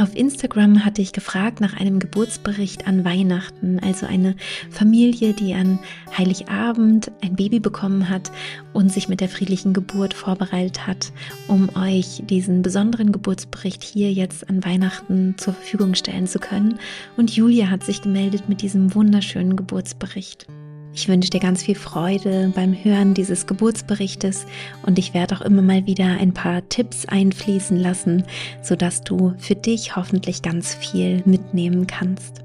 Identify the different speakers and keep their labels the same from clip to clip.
Speaker 1: Auf Instagram hatte ich gefragt nach einem Geburtsbericht an Weihnachten, also eine Familie, die an Heiligabend ein Baby bekommen hat und sich mit der friedlichen Geburt vorbereitet hat, um euch diesen besonderen Geburtsbericht hier jetzt an Weihnachten zur Verfügung stellen zu können. Und Julia hat sich gemeldet mit diesem wunderschönen Geburtsbericht. Ich wünsche dir ganz viel Freude beim Hören dieses Geburtsberichtes und ich werde auch immer mal wieder ein paar Tipps einfließen lassen, sodass du für dich hoffentlich ganz viel mitnehmen kannst.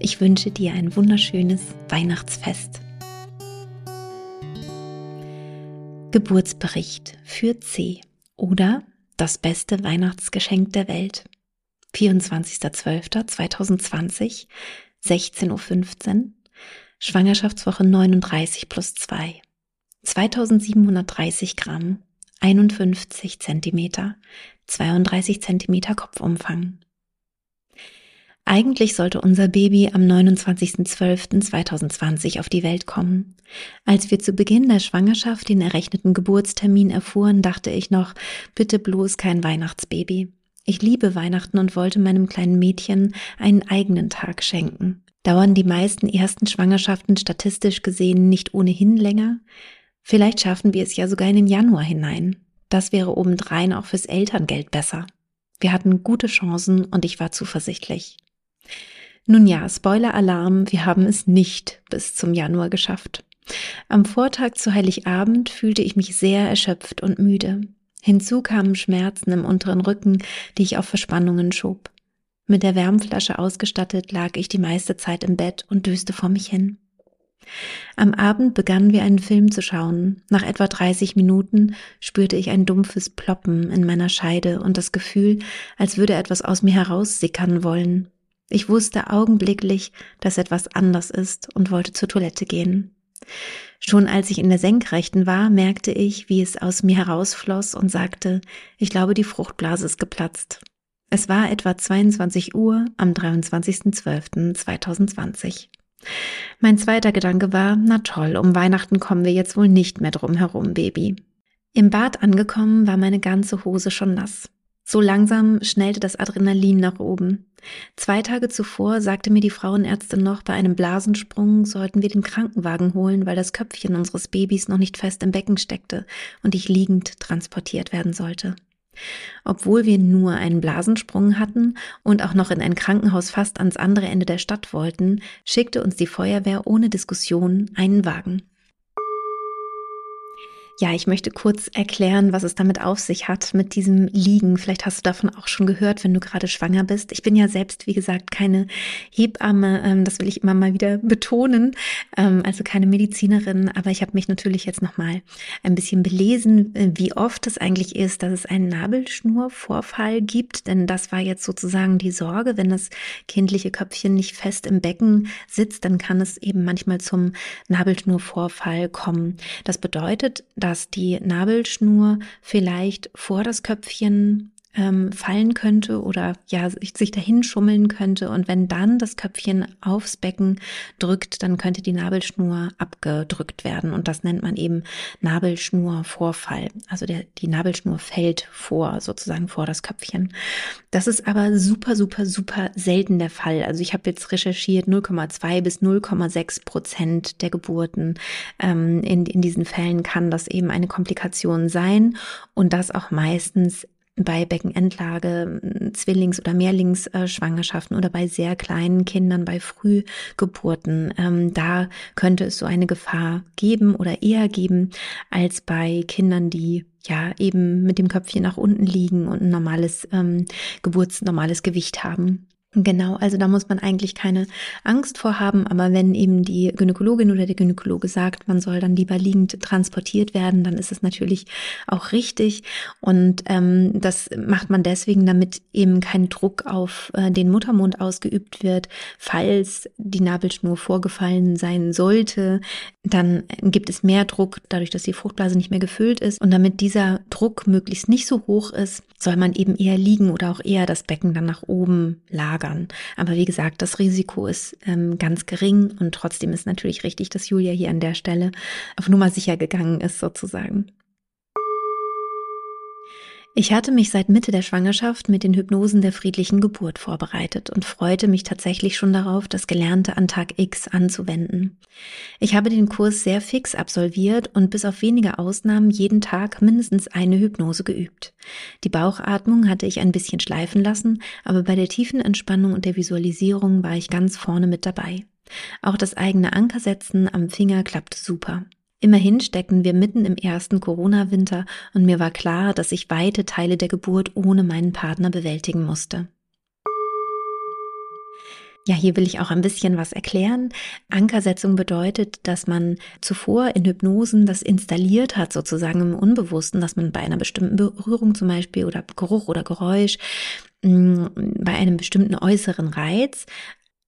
Speaker 1: Ich wünsche dir ein wunderschönes Weihnachtsfest. Geburtsbericht für C oder das beste Weihnachtsgeschenk der Welt. 24.12.2020, 16.15 Uhr Schwangerschaftswoche 39 plus 2. 2730 Gramm, 51 Zentimeter, 32 Zentimeter Kopfumfang. Eigentlich sollte unser Baby am 29.12.2020 auf die Welt kommen. Als wir zu Beginn der Schwangerschaft den errechneten Geburtstermin erfuhren, dachte ich noch, bitte bloß kein Weihnachtsbaby. Ich liebe Weihnachten und wollte meinem kleinen Mädchen einen eigenen Tag schenken. Dauern die meisten ersten Schwangerschaften statistisch gesehen nicht ohnehin länger? Vielleicht schaffen wir es ja sogar in den Januar hinein. Das wäre obendrein auch fürs Elterngeld besser. Wir hatten gute Chancen und ich war zuversichtlich. Nun ja, Spoiler-Alarm, wir haben es nicht bis zum Januar geschafft. Am Vortag zu Heiligabend fühlte ich mich sehr erschöpft und müde. Hinzu kamen Schmerzen im unteren Rücken, die ich auf Verspannungen schob. Mit der Wärmflasche ausgestattet lag ich die meiste Zeit im Bett und döste vor mich hin. Am Abend begannen wir einen Film zu schauen. Nach etwa 30 Minuten spürte ich ein dumpfes Ploppen in meiner Scheide und das Gefühl, als würde etwas aus mir heraussickern wollen. Ich wusste augenblicklich, dass etwas anders ist und wollte zur Toilette gehen. Schon als ich in der Senkrechten war, merkte ich, wie es aus mir herausfloss und sagte, ich glaube, die Fruchtblase ist geplatzt. Es war etwa 22 Uhr am 23.12.2020. Mein zweiter Gedanke war, na toll, um Weihnachten kommen wir jetzt wohl nicht mehr drum herum, Baby. Im Bad angekommen war meine ganze Hose schon nass. So langsam schnellte das Adrenalin nach oben. Zwei Tage zuvor sagte mir die Frauenärztin noch, bei einem Blasensprung sollten wir den Krankenwagen holen, weil das Köpfchen unseres Babys noch nicht fest im Becken steckte und ich liegend transportiert werden sollte. Obwohl wir nur einen Blasensprung hatten und auch noch in ein Krankenhaus fast ans andere Ende der Stadt wollten, schickte uns die Feuerwehr ohne Diskussion einen Wagen. Ja, ich möchte kurz erklären, was es damit auf sich hat mit diesem Liegen. Vielleicht hast du davon auch schon gehört, wenn du gerade schwanger bist. Ich bin ja selbst, wie gesagt, keine Hebamme. Ähm, das will ich immer mal wieder betonen. Ähm, also keine Medizinerin. Aber ich habe mich natürlich jetzt noch mal ein bisschen belesen, äh, wie oft es eigentlich ist, dass es einen Nabelschnurvorfall gibt. Denn das war jetzt sozusagen die Sorge. Wenn das kindliche Köpfchen nicht fest im Becken sitzt, dann kann es eben manchmal zum Nabelschnurvorfall kommen. Das bedeutet, dass die Nabelschnur vielleicht vor das Köpfchen ähm, fallen könnte oder ja sich dahin schummeln könnte und wenn dann das Köpfchen aufs Becken drückt, dann könnte die Nabelschnur abgedrückt werden und das nennt man eben Nabelschnurvorfall. Also der, die Nabelschnur fällt vor, sozusagen vor das Köpfchen. Das ist aber super, super, super selten der Fall. Also ich habe jetzt recherchiert 0,2 bis 0,6 Prozent der Geburten ähm, in, in diesen Fällen kann das eben eine Komplikation sein und das auch meistens bei Beckenendlage, Zwillings- oder Mehrlingsschwangerschaften oder bei sehr kleinen Kindern, bei Frühgeburten. Ähm, da könnte es so eine Gefahr geben oder eher geben als bei Kindern, die ja eben mit dem Köpfchen nach unten liegen und ein normales ähm, Geburtsnormales Gewicht haben. Genau, also da muss man eigentlich keine Angst vor haben, aber wenn eben die Gynäkologin oder der Gynäkologe sagt, man soll dann lieber liegend transportiert werden, dann ist es natürlich auch richtig. Und ähm, das macht man deswegen, damit eben kein Druck auf äh, den Muttermund ausgeübt wird, falls die Nabelschnur vorgefallen sein sollte, dann gibt es mehr Druck, dadurch, dass die Fruchtblase nicht mehr gefüllt ist und damit dieser Druck möglichst nicht so hoch ist, soll man eben eher liegen oder auch eher das Becken dann nach oben lagern lagern. Aber wie gesagt, das Risiko ist ähm, ganz gering und trotzdem ist natürlich richtig, dass Julia hier an der Stelle auf Nummer sicher gegangen ist sozusagen. Ich hatte mich seit Mitte der Schwangerschaft mit den Hypnosen der friedlichen Geburt vorbereitet und freute mich tatsächlich schon darauf, das Gelernte an Tag X anzuwenden. Ich habe den Kurs sehr fix absolviert und bis auf wenige Ausnahmen jeden Tag mindestens eine Hypnose geübt. Die Bauchatmung hatte ich ein bisschen schleifen lassen, aber bei der tiefen Entspannung und der Visualisierung war ich ganz vorne mit dabei. Auch das eigene Ankersetzen am Finger klappte super. Immerhin steckten wir mitten im ersten Corona-Winter und mir war klar, dass ich weite Teile der Geburt ohne meinen Partner bewältigen musste. Ja, hier will ich auch ein bisschen was erklären. Ankersetzung bedeutet, dass man zuvor in Hypnosen das installiert hat, sozusagen im Unbewussten, dass man bei einer bestimmten Berührung zum Beispiel oder Geruch oder Geräusch mm, bei einem bestimmten äußeren Reiz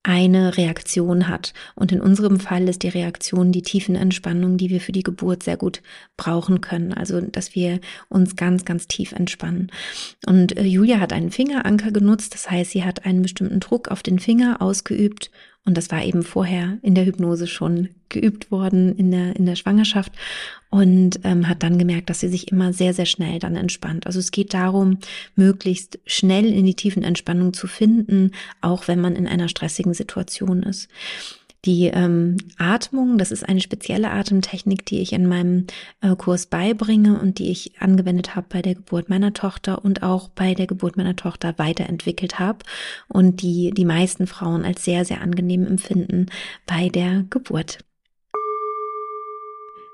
Speaker 1: eine Reaktion hat. Und in unserem Fall ist die Reaktion die Tiefenentspannung, die wir für die Geburt sehr gut brauchen können. Also, dass wir uns ganz, ganz tief entspannen. Und äh, Julia hat einen Fingeranker genutzt. Das heißt, sie hat einen bestimmten Druck auf den Finger ausgeübt und das war eben vorher in der Hypnose schon geübt worden in der, in der Schwangerschaft und ähm, hat dann gemerkt, dass sie sich immer sehr, sehr schnell dann entspannt. Also es geht darum, möglichst schnell in die tiefen Entspannung zu finden, auch wenn man in einer stressigen Situation ist. Die ähm, Atmung, das ist eine spezielle Atemtechnik, die ich in meinem äh, Kurs beibringe und die ich angewendet habe bei der Geburt meiner Tochter und auch bei der Geburt meiner Tochter weiterentwickelt habe und die die meisten Frauen als sehr, sehr angenehm empfinden bei der Geburt.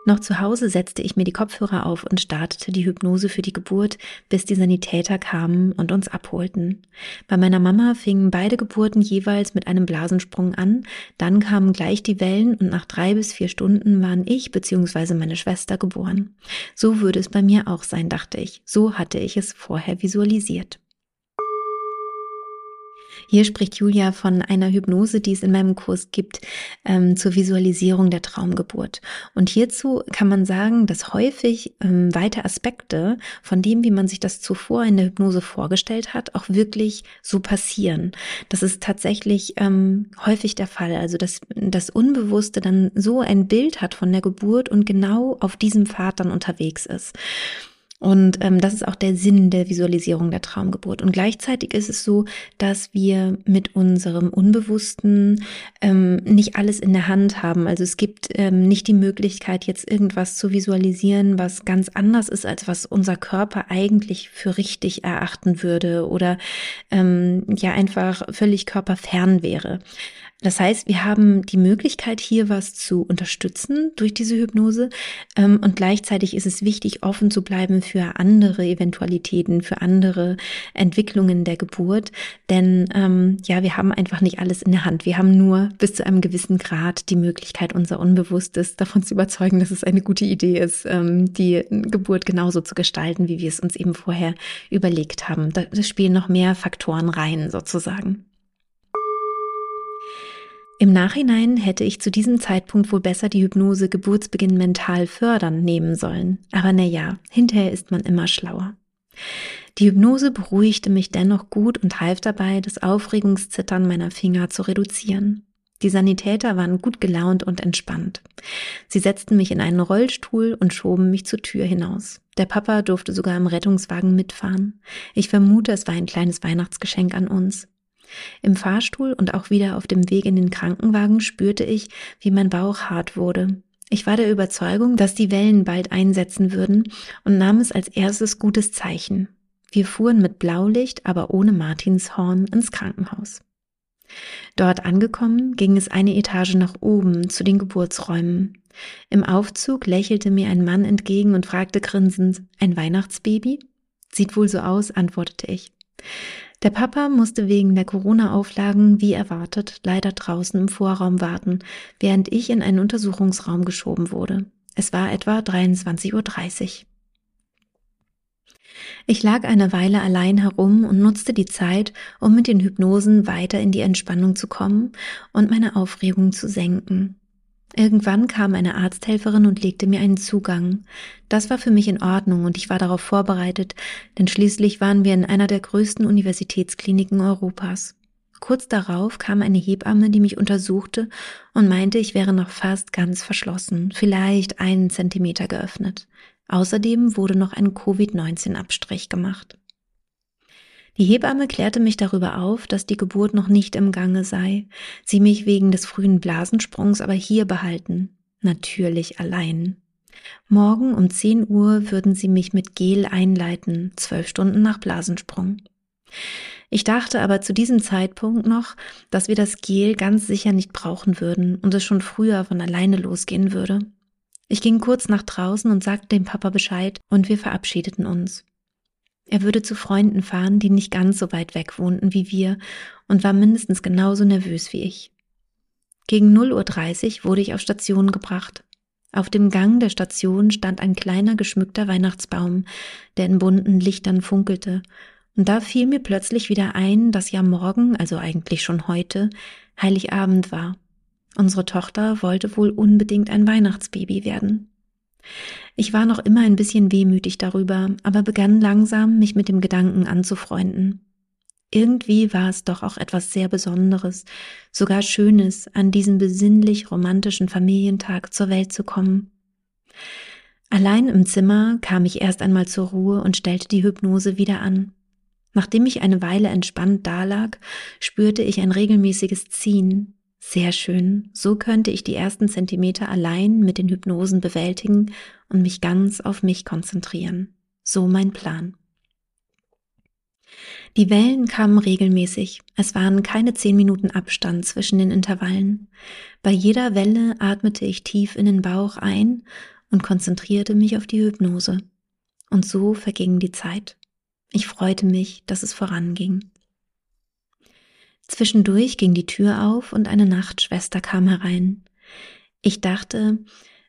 Speaker 1: Noch zu Hause setzte ich mir die Kopfhörer auf und startete die Hypnose für die Geburt, bis die Sanitäter kamen und uns abholten. Bei meiner Mama fingen beide Geburten jeweils mit einem Blasensprung an, dann kamen gleich die Wellen und nach drei bis vier Stunden waren ich bzw. meine Schwester geboren. So würde es bei mir auch sein, dachte ich. So hatte ich es vorher visualisiert. Hier spricht Julia von einer Hypnose, die es in meinem Kurs gibt, ähm, zur Visualisierung der Traumgeburt. Und hierzu kann man sagen, dass häufig ähm, weite Aspekte von dem, wie man sich das zuvor in der Hypnose vorgestellt hat, auch wirklich so passieren. Das ist tatsächlich ähm, häufig der Fall. Also, dass das Unbewusste dann so ein Bild hat von der Geburt und genau auf diesem Pfad dann unterwegs ist. Und ähm, das ist auch der Sinn der Visualisierung der Traumgeburt. Und gleichzeitig ist es so, dass wir mit unserem Unbewussten ähm, nicht alles in der Hand haben. Also es gibt ähm, nicht die Möglichkeit, jetzt irgendwas zu visualisieren, was ganz anders ist, als was unser Körper eigentlich für richtig erachten würde oder ähm, ja einfach völlig körperfern wäre. Das heißt, wir haben die Möglichkeit, hier was zu unterstützen durch diese Hypnose. Ähm, und gleichzeitig ist es wichtig, offen zu bleiben für andere Eventualitäten, für andere Entwicklungen der Geburt. Denn ähm, ja, wir haben einfach nicht alles in der Hand. Wir haben nur bis zu einem gewissen Grad die Möglichkeit, unser Unbewusstes davon zu überzeugen, dass es eine gute Idee ist, ähm, die Geburt genauso zu gestalten, wie wir es uns eben vorher überlegt haben. Da spielen noch mehr Faktoren rein, sozusagen. Im Nachhinein hätte ich zu diesem Zeitpunkt wohl besser die Hypnose Geburtsbeginn mental fördern nehmen sollen. Aber na ja, hinterher ist man immer schlauer. Die Hypnose beruhigte mich dennoch gut und half dabei, das Aufregungszittern meiner Finger zu reduzieren. Die Sanitäter waren gut gelaunt und entspannt. Sie setzten mich in einen Rollstuhl und schoben mich zur Tür hinaus. Der Papa durfte sogar im Rettungswagen mitfahren. Ich vermute, es war ein kleines Weihnachtsgeschenk an uns. Im Fahrstuhl und auch wieder auf dem Weg in den Krankenwagen spürte ich, wie mein Bauch hart wurde. Ich war der Überzeugung, dass die Wellen bald einsetzen würden und nahm es als erstes gutes Zeichen. Wir fuhren mit Blaulicht, aber ohne Martinshorn ins Krankenhaus. Dort angekommen, ging es eine Etage nach oben zu den Geburtsräumen. Im Aufzug lächelte mir ein Mann entgegen und fragte grinsend, ein Weihnachtsbaby? Sieht wohl so aus, antwortete ich. Der Papa musste wegen der Corona-Auflagen wie erwartet leider draußen im Vorraum warten, während ich in einen Untersuchungsraum geschoben wurde. Es war etwa 23.30 Uhr. Ich lag eine Weile allein herum und nutzte die Zeit, um mit den Hypnosen weiter in die Entspannung zu kommen und meine Aufregung zu senken. Irgendwann kam eine Arzthelferin und legte mir einen Zugang. Das war für mich in Ordnung und ich war darauf vorbereitet, denn schließlich waren wir in einer der größten Universitätskliniken Europas. Kurz darauf kam eine Hebamme, die mich untersuchte und meinte, ich wäre noch fast ganz verschlossen, vielleicht einen Zentimeter geöffnet. Außerdem wurde noch ein Covid-19-Abstrich gemacht. Die Hebamme klärte mich darüber auf, dass die Geburt noch nicht im Gange sei, sie mich wegen des frühen Blasensprungs aber hier behalten, natürlich allein. Morgen um 10 Uhr würden sie mich mit Gel einleiten, zwölf Stunden nach Blasensprung. Ich dachte aber zu diesem Zeitpunkt noch, dass wir das Gel ganz sicher nicht brauchen würden und es schon früher von alleine losgehen würde. Ich ging kurz nach draußen und sagte dem Papa Bescheid und wir verabschiedeten uns. Er würde zu Freunden fahren, die nicht ganz so weit weg wohnten wie wir und war mindestens genauso nervös wie ich. Gegen 0.30 Uhr wurde ich auf Station gebracht. Auf dem Gang der Station stand ein kleiner geschmückter Weihnachtsbaum, der in bunten Lichtern funkelte, und da fiel mir plötzlich wieder ein, dass ja morgen, also eigentlich schon heute, Heiligabend war. Unsere Tochter wollte wohl unbedingt ein Weihnachtsbaby werden. Ich war noch immer ein bisschen wehmütig darüber, aber begann langsam, mich mit dem Gedanken anzufreunden. Irgendwie war es doch auch etwas sehr Besonderes, sogar Schönes, an diesem besinnlich romantischen Familientag zur Welt zu kommen. Allein im Zimmer kam ich erst einmal zur Ruhe und stellte die Hypnose wieder an. Nachdem ich eine Weile entspannt dalag, spürte ich ein regelmäßiges Ziehen, sehr schön. So könnte ich die ersten Zentimeter allein mit den Hypnosen bewältigen und mich ganz auf mich konzentrieren. So mein Plan. Die Wellen kamen regelmäßig. Es waren keine zehn Minuten Abstand zwischen den Intervallen. Bei jeder Welle atmete ich tief in den Bauch ein und konzentrierte mich auf die Hypnose. Und so verging die Zeit. Ich freute mich, dass es voranging. Zwischendurch ging die Tür auf und eine Nachtschwester kam herein. Ich dachte,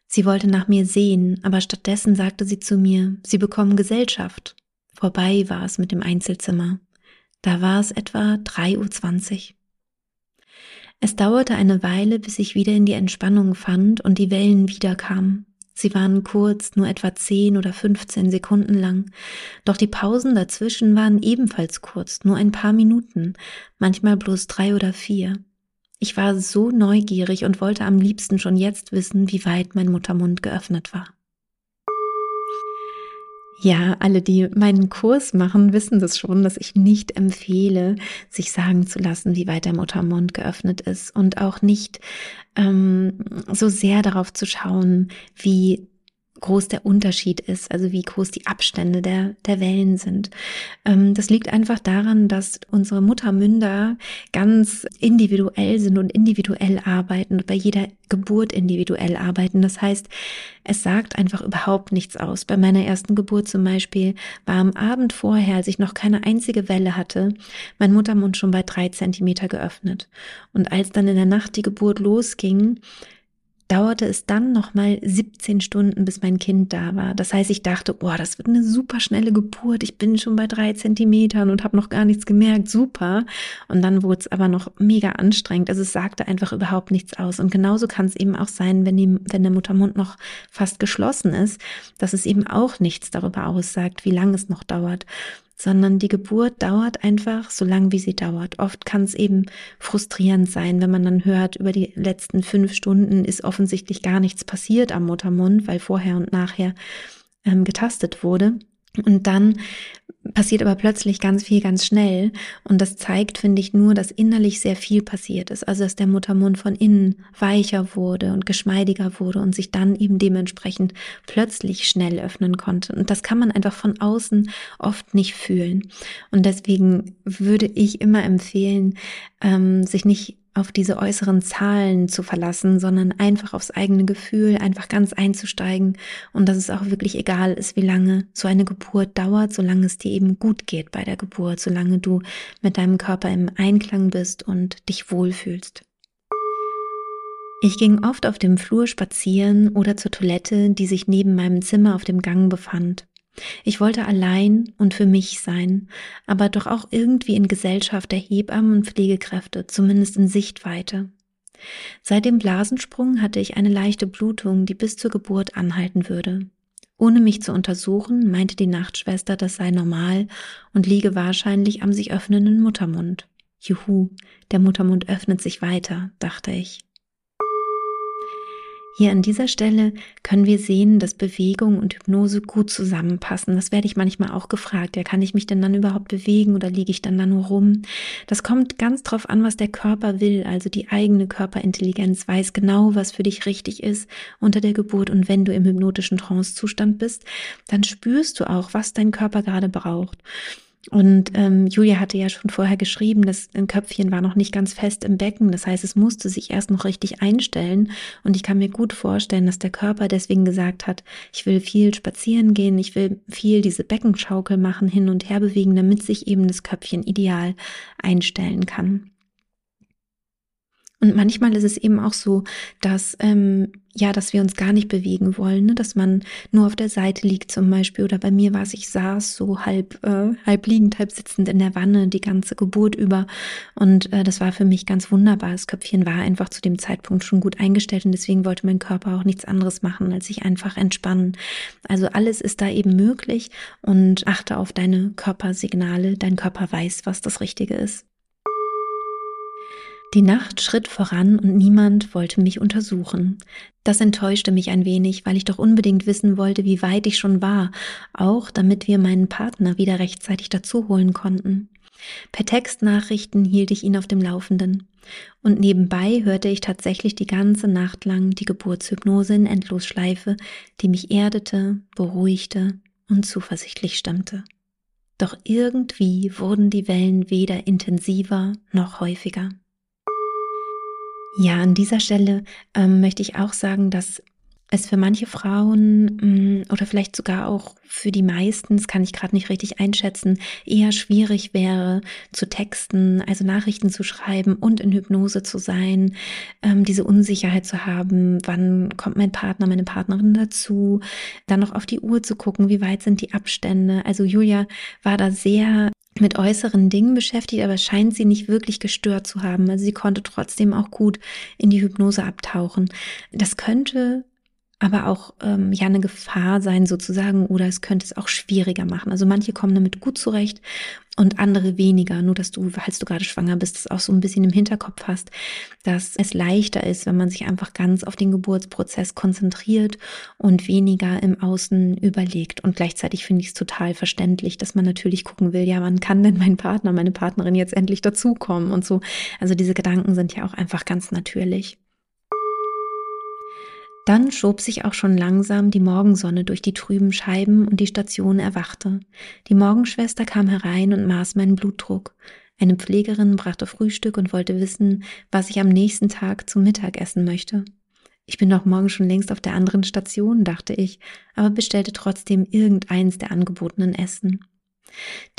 Speaker 1: sie wollte nach mir sehen, aber stattdessen sagte sie zu mir, sie bekommen Gesellschaft. Vorbei war es mit dem Einzelzimmer. Da war es etwa 3.20 Uhr. Es dauerte eine Weile, bis ich wieder in die Entspannung fand und die Wellen wiederkamen. Sie waren kurz, nur etwa zehn oder fünfzehn Sekunden lang, doch die Pausen dazwischen waren ebenfalls kurz, nur ein paar Minuten, manchmal bloß drei oder vier. Ich war so neugierig und wollte am liebsten schon jetzt wissen, wie weit mein Muttermund geöffnet war. Ja, alle, die meinen Kurs machen, wissen das schon, dass ich nicht empfehle, sich sagen zu lassen, wie weit der Muttermund geöffnet ist und auch nicht ähm, so sehr darauf zu schauen, wie groß der Unterschied ist, also wie groß die Abstände der, der Wellen sind. Ähm, das liegt einfach daran, dass unsere Muttermünder ganz individuell sind und individuell arbeiten und bei jeder Geburt individuell arbeiten. Das heißt, es sagt einfach überhaupt nichts aus. Bei meiner ersten Geburt zum Beispiel war am Abend vorher, als ich noch keine einzige Welle hatte, mein Muttermund schon bei drei Zentimeter geöffnet. Und als dann in der Nacht die Geburt losging, dauerte es dann nochmal 17 Stunden, bis mein Kind da war. Das heißt, ich dachte, oh, das wird eine super schnelle Geburt. Ich bin schon bei drei Zentimetern und habe noch gar nichts gemerkt. Super. Und dann wurde es aber noch mega anstrengend. Also es sagte einfach überhaupt nichts aus. Und genauso kann es eben auch sein, wenn, die, wenn der Muttermund noch fast geschlossen ist, dass es eben auch nichts darüber aussagt, wie lange es noch dauert sondern die Geburt dauert einfach so lang, wie sie dauert. Oft kann es eben frustrierend sein, wenn man dann hört, über die letzten fünf Stunden ist offensichtlich gar nichts passiert am Muttermund, weil vorher und nachher ähm, getastet wurde. Und dann passiert aber plötzlich ganz viel ganz schnell. Und das zeigt, finde ich, nur, dass innerlich sehr viel passiert ist, also dass der Muttermund von innen weicher wurde und geschmeidiger wurde und sich dann eben dementsprechend plötzlich schnell öffnen konnte. Und das kann man einfach von außen oft nicht fühlen. Und deswegen würde ich immer empfehlen, ähm, sich nicht auf diese äußeren Zahlen zu verlassen, sondern einfach aufs eigene Gefühl, einfach ganz einzusteigen und dass es auch wirklich egal ist, wie lange so eine Geburt dauert, solange es dir eben gut geht bei der Geburt, solange du mit deinem Körper im Einklang bist und dich wohlfühlst. Ich ging oft auf dem Flur spazieren oder zur Toilette, die sich neben meinem Zimmer auf dem Gang befand. Ich wollte allein und für mich sein, aber doch auch irgendwie in Gesellschaft der Hebammen und Pflegekräfte, zumindest in Sichtweite. Seit dem Blasensprung hatte ich eine leichte Blutung, die bis zur Geburt anhalten würde. Ohne mich zu untersuchen, meinte die Nachtschwester, das sei normal und liege wahrscheinlich am sich öffnenden Muttermund. Juhu, der Muttermund öffnet sich weiter, dachte ich. Hier an dieser Stelle können wir sehen, dass Bewegung und Hypnose gut zusammenpassen. Das werde ich manchmal auch gefragt. Ja, kann ich mich denn dann überhaupt bewegen oder liege ich dann da nur rum? Das kommt ganz drauf an, was der Körper will. Also die eigene Körperintelligenz weiß genau, was für dich richtig ist unter der Geburt. Und wenn du im hypnotischen Trancezustand bist, dann spürst du auch, was dein Körper gerade braucht. Und ähm, Julia hatte ja schon vorher geschrieben, das Köpfchen war noch nicht ganz fest im Becken. Das heißt, es musste sich erst noch richtig einstellen. Und ich kann mir gut vorstellen, dass der Körper deswegen gesagt hat, ich will viel spazieren gehen, ich will viel diese Beckenschaukel machen, hin und her bewegen, damit sich eben das Köpfchen ideal einstellen kann. Und manchmal ist es eben auch so, dass ähm, ja, dass wir uns gar nicht bewegen wollen, ne? dass man nur auf der Seite liegt zum Beispiel. Oder bei mir war es, ich saß so halb äh, halb liegend, halb sitzend in der Wanne die ganze Geburt über. Und äh, das war für mich ganz wunderbar. Das Köpfchen war einfach zu dem Zeitpunkt schon gut eingestellt und deswegen wollte mein Körper auch nichts anderes machen, als sich einfach entspannen. Also alles ist da eben möglich und achte auf deine Körpersignale. Dein Körper weiß, was das Richtige ist. Die Nacht schritt voran und niemand wollte mich untersuchen. Das enttäuschte mich ein wenig, weil ich doch unbedingt wissen wollte, wie weit ich schon war, auch damit wir meinen Partner wieder rechtzeitig dazu holen konnten. Per Textnachrichten hielt ich ihn auf dem Laufenden. Und nebenbei hörte ich tatsächlich die ganze Nacht lang die Geburtshypnose in Endlosschleife, die mich erdete, beruhigte und zuversichtlich stimmte. Doch irgendwie wurden die Wellen weder intensiver noch häufiger. Ja, an dieser Stelle ähm, möchte ich auch sagen, dass es für manche Frauen mm, oder vielleicht sogar auch für die meisten, das kann ich gerade nicht richtig einschätzen, eher schwierig wäre zu texten, also Nachrichten zu schreiben und in Hypnose zu sein, ähm, diese Unsicherheit zu haben, wann kommt mein Partner, meine Partnerin dazu, dann noch auf die Uhr zu gucken, wie weit sind die Abstände. Also Julia war da sehr mit äußeren Dingen beschäftigt, aber scheint sie nicht wirklich gestört zu haben. Also sie konnte trotzdem auch gut in die Hypnose abtauchen. Das könnte aber auch ähm, ja eine Gefahr sein sozusagen oder es könnte es auch schwieriger machen. Also manche kommen damit gut zurecht und andere weniger. Nur dass du, falls du gerade schwanger bist, das auch so ein bisschen im Hinterkopf hast, dass es leichter ist, wenn man sich einfach ganz auf den Geburtsprozess konzentriert und weniger im Außen überlegt. Und gleichzeitig finde ich es total verständlich, dass man natürlich gucken will, ja, wann kann denn mein Partner, meine Partnerin jetzt endlich dazukommen und so. Also diese Gedanken sind ja auch einfach ganz natürlich. Dann schob sich auch schon langsam die Morgensonne durch die trüben Scheiben und die Station erwachte. Die Morgenschwester kam herein und maß meinen Blutdruck. Eine Pflegerin brachte Frühstück und wollte wissen, was ich am nächsten Tag zum Mittag essen möchte. Ich bin doch morgen schon längst auf der anderen Station, dachte ich, aber bestellte trotzdem irgendeins der angebotenen Essen.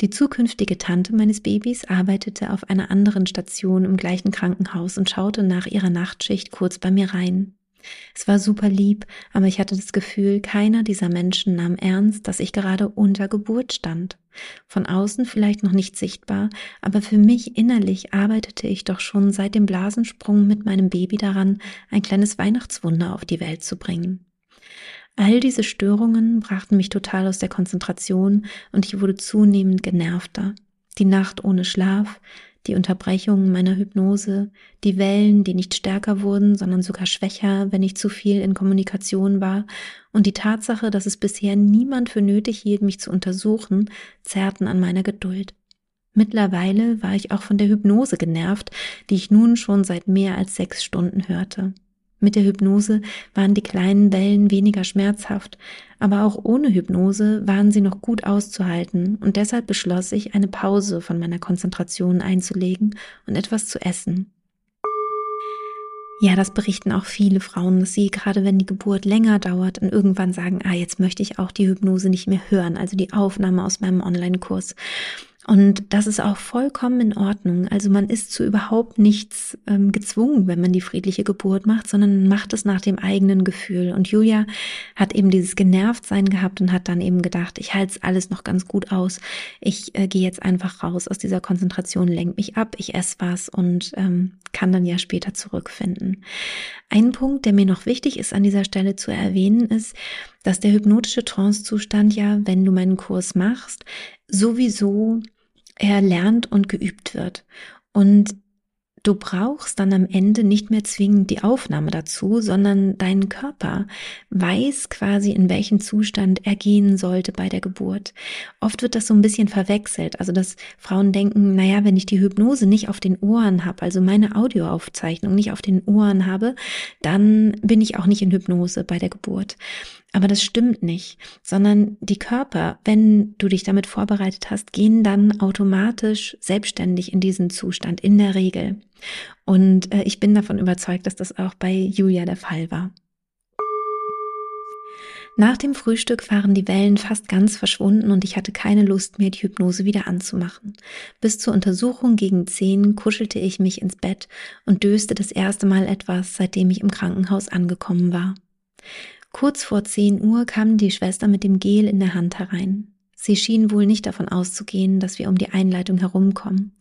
Speaker 1: Die zukünftige Tante meines Babys arbeitete auf einer anderen Station im gleichen Krankenhaus und schaute nach ihrer Nachtschicht kurz bei mir rein. Es war super lieb, aber ich hatte das Gefühl, keiner dieser Menschen nahm ernst, dass ich gerade unter Geburt stand. Von außen vielleicht noch nicht sichtbar, aber für mich innerlich arbeitete ich doch schon seit dem Blasensprung mit meinem Baby daran, ein kleines Weihnachtswunder auf die Welt zu bringen. All diese Störungen brachten mich total aus der Konzentration und ich wurde zunehmend genervter. Die Nacht ohne Schlaf, die Unterbrechungen meiner Hypnose, die Wellen, die nicht stärker wurden, sondern sogar schwächer, wenn ich zu viel in Kommunikation war, und die Tatsache, dass es bisher niemand für nötig hielt, mich zu untersuchen, zerrten an meiner Geduld. Mittlerweile war ich auch von der Hypnose genervt, die ich nun schon seit mehr als sechs Stunden hörte. Mit der Hypnose waren die kleinen Wellen weniger schmerzhaft, aber auch ohne Hypnose waren sie noch gut auszuhalten und deshalb beschloss ich, eine Pause von meiner Konzentration einzulegen und etwas zu essen. Ja, das berichten auch viele Frauen, dass sie gerade wenn die Geburt länger dauert und irgendwann sagen, ah, jetzt möchte ich auch die Hypnose nicht mehr hören, also die Aufnahme aus meinem Online-Kurs. Und das ist auch vollkommen in Ordnung. Also man ist zu überhaupt nichts ähm, gezwungen, wenn man die friedliche Geburt macht, sondern macht es nach dem eigenen Gefühl. Und Julia hat eben dieses Genervtsein gehabt und hat dann eben gedacht, ich halte es alles noch ganz gut aus. Ich äh, gehe jetzt einfach raus aus dieser Konzentration, lenk mich ab, ich esse was und ähm, kann dann ja später zurückfinden. Ein Punkt, der mir noch wichtig ist an dieser Stelle zu erwähnen, ist, dass der hypnotische Trancezustand ja, wenn du meinen Kurs machst, sowieso erlernt und geübt wird. Und du brauchst dann am Ende nicht mehr zwingend die Aufnahme dazu, sondern dein Körper weiß quasi, in welchen Zustand er gehen sollte bei der Geburt. Oft wird das so ein bisschen verwechselt, also dass Frauen denken, naja, wenn ich die Hypnose nicht auf den Ohren habe, also meine Audioaufzeichnung nicht auf den Ohren habe, dann bin ich auch nicht in Hypnose bei der Geburt. Aber das stimmt nicht, sondern die Körper, wenn du dich damit vorbereitet hast, gehen dann automatisch selbstständig in diesen Zustand, in der Regel. Und äh, ich bin davon überzeugt, dass das auch bei Julia der Fall war. Nach dem Frühstück waren die Wellen fast ganz verschwunden und ich hatte keine Lust mehr, die Hypnose wieder anzumachen. Bis zur Untersuchung gegen zehn kuschelte ich mich ins Bett und döste das erste Mal etwas, seitdem ich im Krankenhaus angekommen war. Kurz vor zehn Uhr kam die Schwester mit dem Gel in der Hand herein. Sie schien wohl nicht davon auszugehen, dass wir um die Einleitung herumkommen.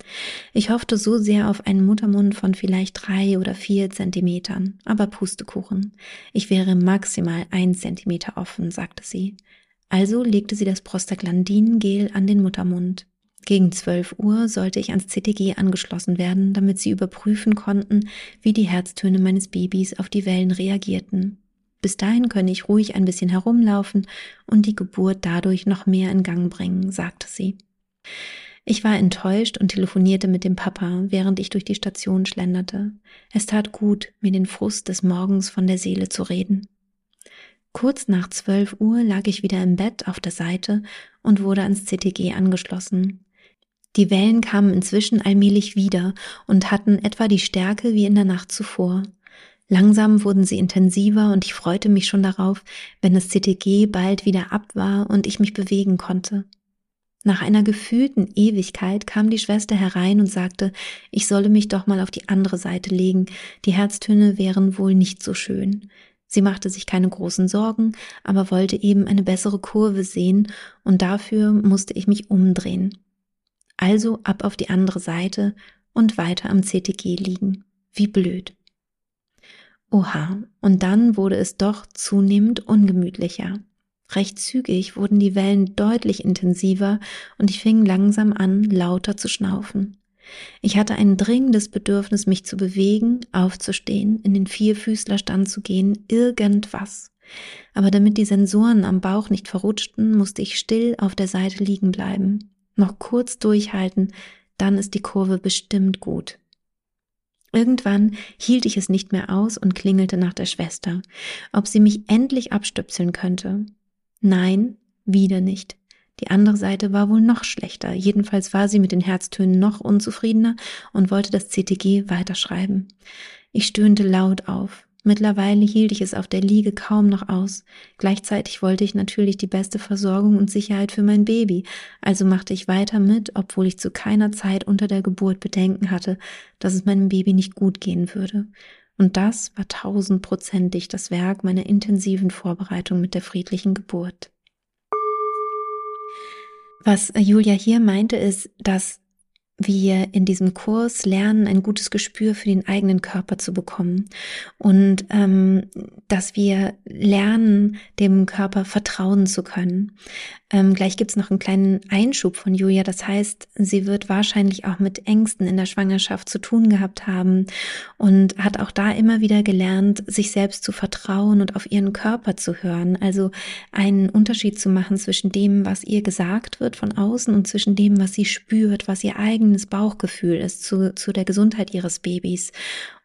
Speaker 1: Ich hoffte so sehr auf einen Muttermund von vielleicht drei oder vier Zentimetern, aber Pustekuchen. Ich wäre maximal ein Zentimeter offen, sagte sie. Also legte sie das Prostaglandin-Gel an den Muttermund. Gegen zwölf Uhr sollte ich ans CTG angeschlossen werden, damit sie überprüfen konnten, wie die Herztöne meines Babys auf die Wellen reagierten. Bis dahin könne ich ruhig ein bisschen herumlaufen und die Geburt dadurch noch mehr in Gang bringen, sagte sie. Ich war enttäuscht und telefonierte mit dem Papa, während ich durch die Station schlenderte. Es tat gut, mir den Frust des Morgens von der Seele zu reden. Kurz nach zwölf Uhr lag ich wieder im Bett auf der Seite und wurde ans CTG angeschlossen. Die Wellen kamen inzwischen allmählich wieder und hatten etwa die Stärke wie in der Nacht zuvor. Langsam wurden sie intensiver und ich freute mich schon darauf, wenn das CTG bald wieder ab war und ich mich bewegen konnte. Nach einer gefühlten Ewigkeit kam die Schwester herein und sagte, ich solle mich doch mal auf die andere Seite legen, die Herztöne wären wohl nicht so schön. Sie machte sich keine großen Sorgen, aber wollte eben eine bessere Kurve sehen, und dafür musste ich mich umdrehen. Also ab auf die andere Seite und weiter am CTG liegen. Wie blöd. Oha, und dann wurde es doch zunehmend ungemütlicher. Recht zügig wurden die Wellen deutlich intensiver und ich fing langsam an, lauter zu schnaufen. Ich hatte ein dringendes Bedürfnis, mich zu bewegen, aufzustehen, in den Vierfüßlerstand zu gehen, irgendwas. Aber damit die Sensoren am Bauch nicht verrutschten, musste ich still auf der Seite liegen bleiben. Noch kurz durchhalten, dann ist die Kurve bestimmt gut. Irgendwann hielt ich es nicht mehr aus und klingelte nach der Schwester, ob sie mich endlich abstöpseln könnte. Nein, wieder nicht. Die andere Seite war wohl noch schlechter. Jedenfalls war sie mit den Herztönen noch unzufriedener und wollte das CTG weiterschreiben. Ich stöhnte laut auf. Mittlerweile hielt ich es auf der Liege kaum noch aus. Gleichzeitig wollte ich natürlich die beste Versorgung und Sicherheit für mein Baby, also machte ich weiter mit, obwohl ich zu keiner Zeit unter der Geburt Bedenken hatte, dass es meinem Baby nicht gut gehen würde. Und das war tausendprozentig das Werk meiner intensiven Vorbereitung mit der friedlichen Geburt. Was Julia hier meinte, ist, dass wir in diesem Kurs lernen, ein gutes Gespür für den eigenen Körper zu bekommen und ähm, dass wir lernen, dem Körper vertrauen zu können. Ähm, gleich gibt's noch einen kleinen Einschub von Julia. Das heißt, sie wird wahrscheinlich auch mit Ängsten in der Schwangerschaft zu tun gehabt haben und hat auch da immer wieder gelernt, sich selbst zu vertrauen und auf ihren Körper zu hören. Also einen Unterschied zu machen zwischen dem, was ihr gesagt wird von außen und zwischen dem, was sie spürt, was ihr eigenes Bauchgefühl ist zu, zu der Gesundheit ihres Babys.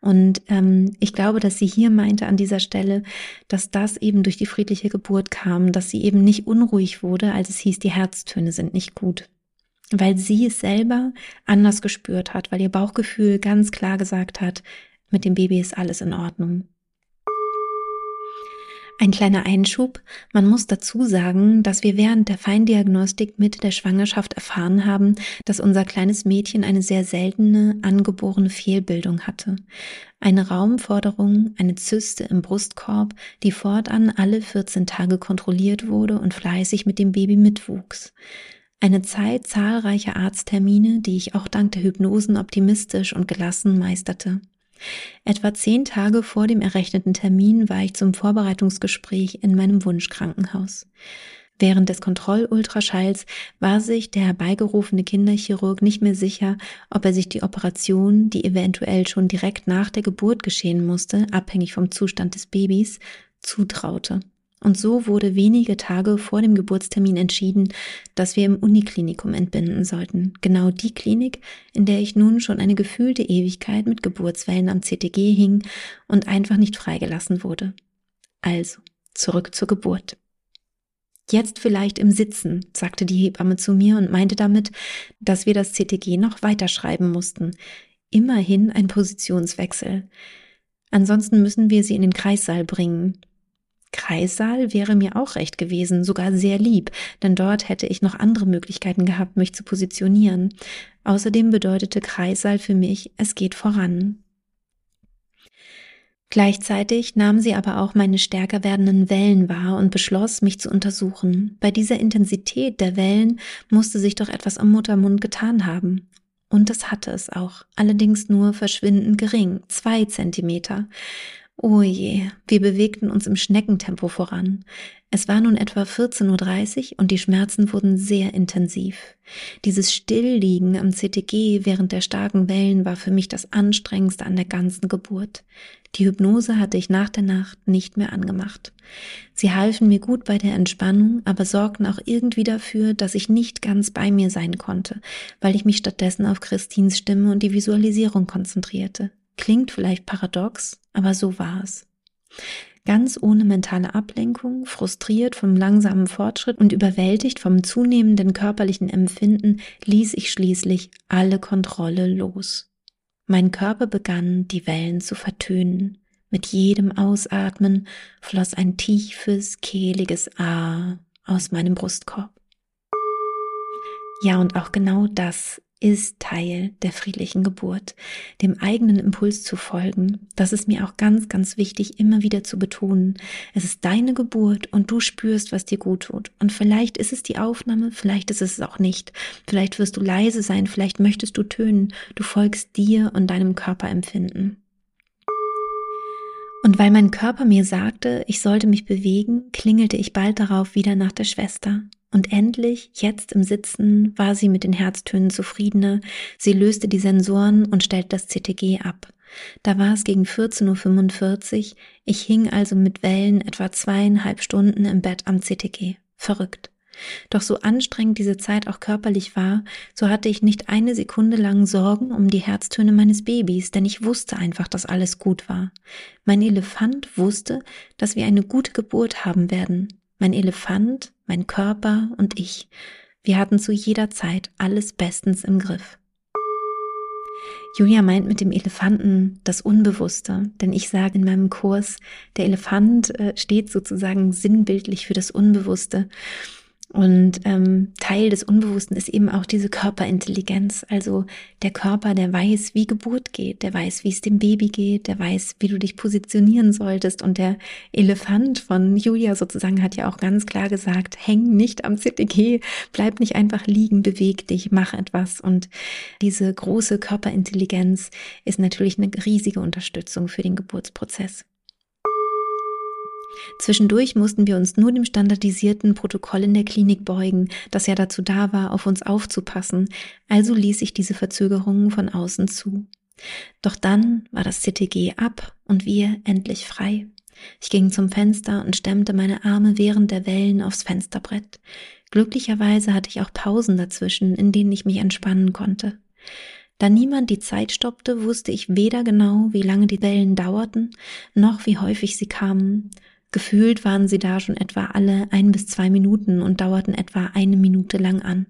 Speaker 1: Und ähm, ich glaube, dass sie hier meinte an dieser Stelle, dass das eben durch die friedliche Geburt kam, dass sie eben nicht unruhig wurde, als es hieß, die Herztöne sind nicht gut. Weil sie es selber anders gespürt hat, weil ihr Bauchgefühl ganz klar gesagt hat, Mit dem Baby ist alles in Ordnung. Ein kleiner Einschub. Man muss dazu sagen, dass wir während der Feindiagnostik mit der Schwangerschaft erfahren haben, dass unser kleines Mädchen eine sehr seltene angeborene Fehlbildung hatte. Eine Raumforderung, eine Zyste im Brustkorb, die fortan alle 14 Tage kontrolliert wurde und fleißig mit dem Baby mitwuchs. Eine Zeit zahlreicher Arzttermine, die ich auch dank der Hypnosen optimistisch und gelassen meisterte. Etwa zehn Tage vor dem errechneten Termin war ich zum Vorbereitungsgespräch in meinem Wunschkrankenhaus. Während des Kontrollultraschalls war sich der herbeigerufene Kinderchirurg nicht mehr sicher, ob er sich die Operation, die eventuell schon direkt nach der Geburt geschehen musste, abhängig vom Zustand des Babys, zutraute. Und so wurde wenige Tage vor dem Geburtstermin entschieden, dass wir im Uniklinikum entbinden sollten. Genau die Klinik, in der ich nun schon eine gefühlte Ewigkeit mit Geburtswellen am CTG hing und einfach nicht freigelassen wurde. Also, zurück zur Geburt. Jetzt vielleicht im Sitzen, sagte die Hebamme zu mir und meinte damit, dass wir das CTG noch weiterschreiben mussten. Immerhin ein Positionswechsel. Ansonsten müssen wir sie in den Kreissaal bringen. Kreissaal wäre mir auch recht gewesen, sogar sehr lieb, denn dort hätte ich noch andere Möglichkeiten gehabt, mich zu positionieren. Außerdem bedeutete Kreissaal für mich, es geht voran. Gleichzeitig nahm sie aber auch meine stärker werdenden Wellen wahr und beschloss, mich zu untersuchen. Bei dieser Intensität der Wellen musste sich doch etwas am Muttermund getan haben. Und das hatte es auch, allerdings nur verschwindend gering, zwei Zentimeter. Oh je, wir bewegten uns im Schneckentempo voran. Es war nun etwa 14.30 Uhr und die Schmerzen wurden sehr intensiv. Dieses Stillliegen am CTG während der starken Wellen war für mich das anstrengendste an der ganzen Geburt. Die Hypnose hatte ich nach der Nacht nicht mehr angemacht. Sie halfen mir gut bei der Entspannung, aber sorgten auch irgendwie dafür, dass ich nicht ganz bei mir sein konnte, weil ich mich stattdessen auf Christins Stimme und die Visualisierung konzentrierte. Klingt vielleicht paradox, aber so war es. Ganz ohne mentale Ablenkung, frustriert vom langsamen Fortschritt und überwältigt vom zunehmenden körperlichen Empfinden, ließ ich schließlich alle Kontrolle los. Mein Körper begann, die Wellen zu vertönen. Mit jedem Ausatmen floss ein tiefes, kehliges A aus meinem Brustkorb. Ja, und auch genau das ist Teil der friedlichen Geburt, dem eigenen Impuls zu folgen. Das ist mir auch ganz, ganz wichtig, immer wieder zu betonen. Es ist deine Geburt und du spürst, was dir gut tut. Und vielleicht ist es die Aufnahme, vielleicht ist es auch nicht. Vielleicht wirst du leise sein, vielleicht möchtest du tönen. Du folgst dir und deinem Körperempfinden. Und weil mein Körper mir sagte, ich sollte mich bewegen, klingelte ich bald darauf wieder nach der Schwester. Und endlich, jetzt im Sitzen, war sie mit den Herztönen zufriedener. Sie löste die Sensoren und stellte das CTG ab. Da war es gegen 14.45 Uhr. Ich hing also mit Wellen etwa zweieinhalb Stunden im Bett am CTG. Verrückt. Doch so anstrengend diese Zeit auch körperlich war, so hatte ich nicht eine Sekunde lang Sorgen um die Herztöne meines Babys, denn ich wusste einfach, dass alles gut war. Mein Elefant wusste, dass wir eine gute Geburt haben werden. Mein Elefant, mein Körper und ich. Wir hatten zu jeder Zeit alles bestens im Griff. Julia meint mit dem Elefanten das Unbewusste, denn ich sage in meinem Kurs, der Elefant äh, steht sozusagen sinnbildlich für das Unbewusste. Und ähm, Teil des Unbewussten ist eben auch diese Körperintelligenz. Also der Körper, der weiß, wie Geburt geht, der weiß, wie es dem Baby geht, der weiß, wie du dich positionieren solltest. Und der Elefant von Julia sozusagen hat ja auch ganz klar gesagt, häng nicht am CTG, bleib nicht einfach liegen, beweg dich, mach etwas. Und diese große Körperintelligenz ist natürlich eine riesige Unterstützung für den Geburtsprozess. Zwischendurch mussten wir uns nur dem standardisierten Protokoll in der Klinik beugen, das ja dazu da war, auf uns aufzupassen, also ließ ich diese Verzögerungen von außen zu. Doch dann war das CTG ab und wir endlich frei. Ich ging zum Fenster und stemmte meine Arme während der Wellen aufs Fensterbrett. Glücklicherweise hatte ich auch Pausen dazwischen, in denen ich mich entspannen konnte. Da niemand die Zeit stoppte, wusste ich weder genau, wie lange die Wellen dauerten, noch wie häufig sie kamen, Gefühlt waren sie da schon etwa alle ein bis zwei Minuten und dauerten etwa eine Minute lang an.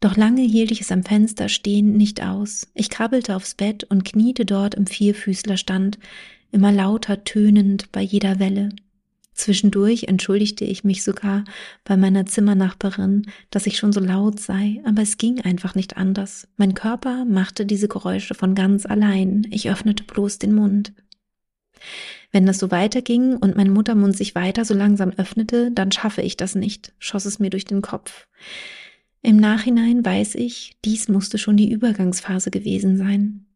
Speaker 1: Doch lange hielt ich es am Fenster stehen nicht aus. Ich krabbelte aufs Bett und kniete dort im Vierfüßlerstand, immer lauter tönend bei jeder Welle. Zwischendurch entschuldigte ich mich sogar bei meiner Zimmernachbarin, dass ich schon so laut sei, aber es ging einfach nicht anders. Mein Körper machte diese Geräusche von ganz allein. Ich öffnete bloß den Mund. Wenn das so weiterging und mein Muttermund sich weiter so langsam öffnete, dann schaffe ich das nicht, schoss es mir durch den Kopf. Im Nachhinein weiß ich, dies musste schon die Übergangsphase gewesen sein.